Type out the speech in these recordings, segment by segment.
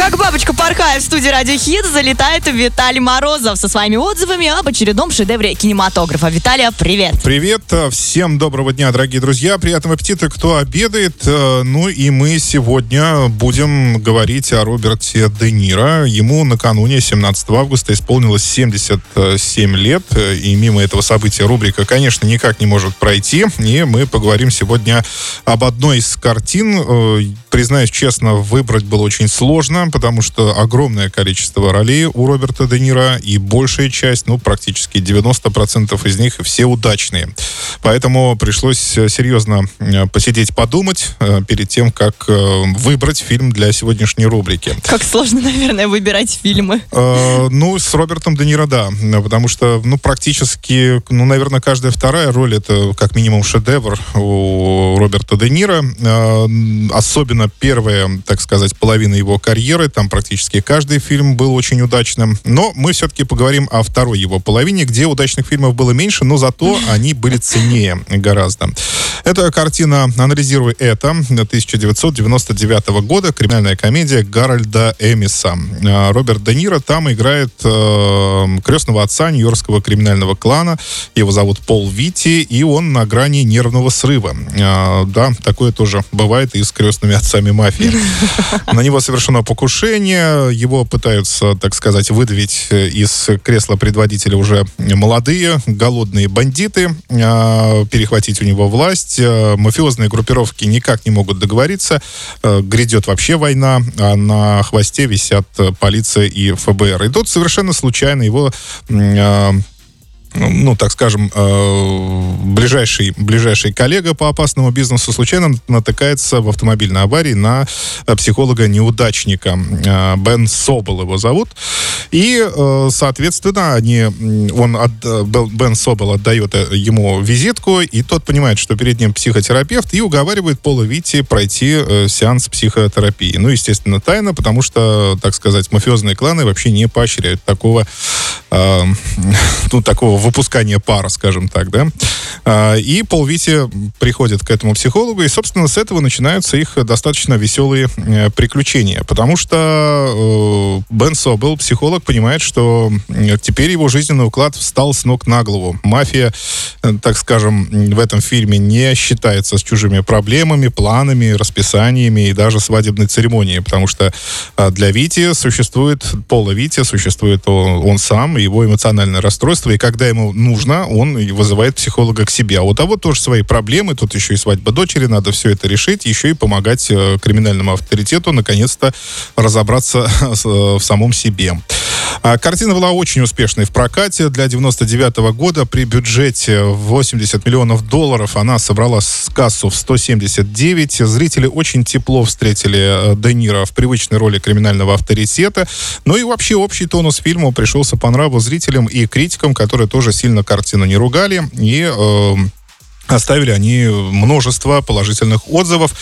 Как бабочка порхая в студии Радио Хит, залетает Виталий Морозов со своими отзывами об очередном шедевре кинематографа. Виталия, привет! Привет, э, всем доброго дня, дорогие друзья. Приятного аппетита, кто обедает. Э, Ну и мы сегодня будем говорить о Роберте Де Ниро. Ему накануне 17 августа исполнилось 77 лет. э, И мимо этого события рубрика, конечно, никак не может пройти. И мы поговорим сегодня об одной из картин. Признаюсь честно, выбрать было очень сложно, потому что огромное количество ролей у Роберта Де Ниро, и большая часть, ну, практически 90% из них все удачные. Поэтому пришлось э, серьезно э, посидеть, подумать э, перед тем, как выбрать фильм для сегодняшней рубрики. Как сложно, наверное, выбирать фильмы. Э, Ну, с Робертом Де Ниро, да. Потому что, ну, практически, ну, наверное, каждая вторая роль это как минимум шедевр у Роберта Де Ниро. Э, Особенно первая, так сказать, половина его карьеры. Там практически каждый фильм был очень удачным. Но мы все-таки поговорим о второй его половине, где удачных фильмов было меньше, но зато они были ценнее гораздо. Это картина «Анализируй это» 1999 года, криминальная комедия Гарольда Эмиса. Э, Роберт Де Ниро там играет э, крестного отца нью-йоркского криминального клана. Его зовут Пол Вити, и он на грани нервного срыва. Э, да, такое тоже бывает и с крестными отцами мафии. На него совершено покушение, его пытаются, так сказать, выдавить э, из кресла предводителя уже молодые, голодные бандиты, э, перехватить у него власть. Э, Мафиозные группировки никак не могут договориться. Э, Грядет вообще война, а на хвосте висят полиция и ФБР. И тут совершенно случайно его ну, так скажем, э, ближайший, ближайший коллега по опасному бизнесу случайно натыкается в автомобильной аварии на э, психолога-неудачника. Э, Бен Собол его зовут. И, соответственно, они, он от- Бен Собол отдает ему визитку, и тот понимает, что перед ним психотерапевт, и уговаривает Пола Вити пройти сеанс психотерапии. Ну, естественно, тайно, потому что, так сказать, мафиозные кланы вообще не поощряют такого, ну, такого выпускания пара, скажем так, да. А, И Пол Вити приходит к этому психологу, и, собственно, с этого начинаются их достаточно веселые э, приключения, потому что э, Бен Собел, психолог, понимает, что э, теперь его жизненный уклад встал с ног на голову. Мафия, так скажем, в этом фильме не считается с чужими проблемами, планами, расписаниями и даже свадебной церемонией, потому что для Вити существует, Пола Вити существует он, он сам, его эмоциональное расстройство, и когда ему нужно, он вызывает психолога к себе. А у того тоже свои проблемы, тут еще и свадьба дочери, надо все это решить, еще и помогать э, криминальному авторитету наконец-то разобраться э, в самом себе. А, Картина была очень успешной в прокате. Для 99 года при бюджете в 80 миллионов долларов она собрала с кассу в 179. Зрители очень тепло встретили э, Де Ниро в привычной роли криминального авторитета. Ну и вообще общий тонус фильма пришелся по нраву зрителям и критикам, которые тоже сильно картину не ругали. И э, Оставили они множество положительных отзывов.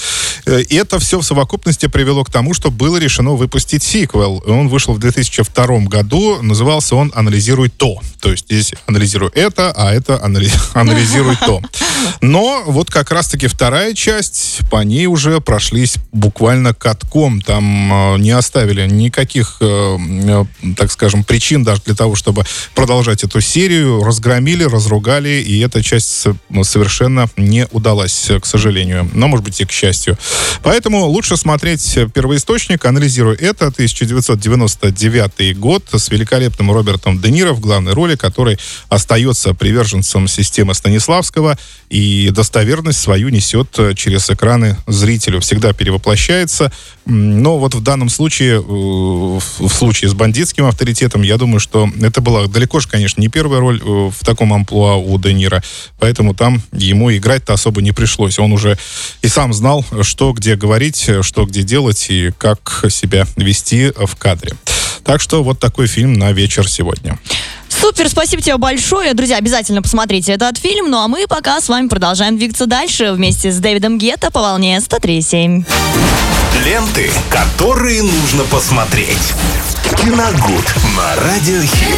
Э, И это все в совокупности привело к тому, что было решено выпустить сиквел. Он вышел в 2002 году. Назывался он «Анализируй то». То есть здесь анализируй это, а это анали- анализируй то. Но вот как раз-таки вторая часть, по ней уже прошлись буквально катком. Там э, не оставили никаких, э, так скажем, причин даже для того, чтобы продолжать эту серию. Разгромили, разругали, и эта часть с- ну, совершенно не удалась, к сожалению. Но, может быть, и к счастью. Поэтому лучше смотреть первоисточник, анализируя это, 1999 год с великолепным Робертом Де Ниро в главной роли, который остается приверженцем системы Станиславского и достоверность свою несет через экраны зрителю. Всегда перевоплощается. Но вот в данном случае, э, в в случае с бандитским авторитетом, я думаю, что это была далеко же, конечно, не первая роль э, в таком амплуа у Де Ниро. Поэтому там ему играть-то особо не пришлось. Он уже и сам знал, что где говорить, что где делать и как себя вести в кадре. Так что вот такой фильм на вечер сегодня. Супер, спасибо тебе большое. Друзья, обязательно посмотрите этот фильм. Ну а мы пока с вами продолжаем двигаться дальше вместе с Дэвидом Гетто по волне 103.7. Ленты, которые нужно посмотреть. Киногуд на Радиохит.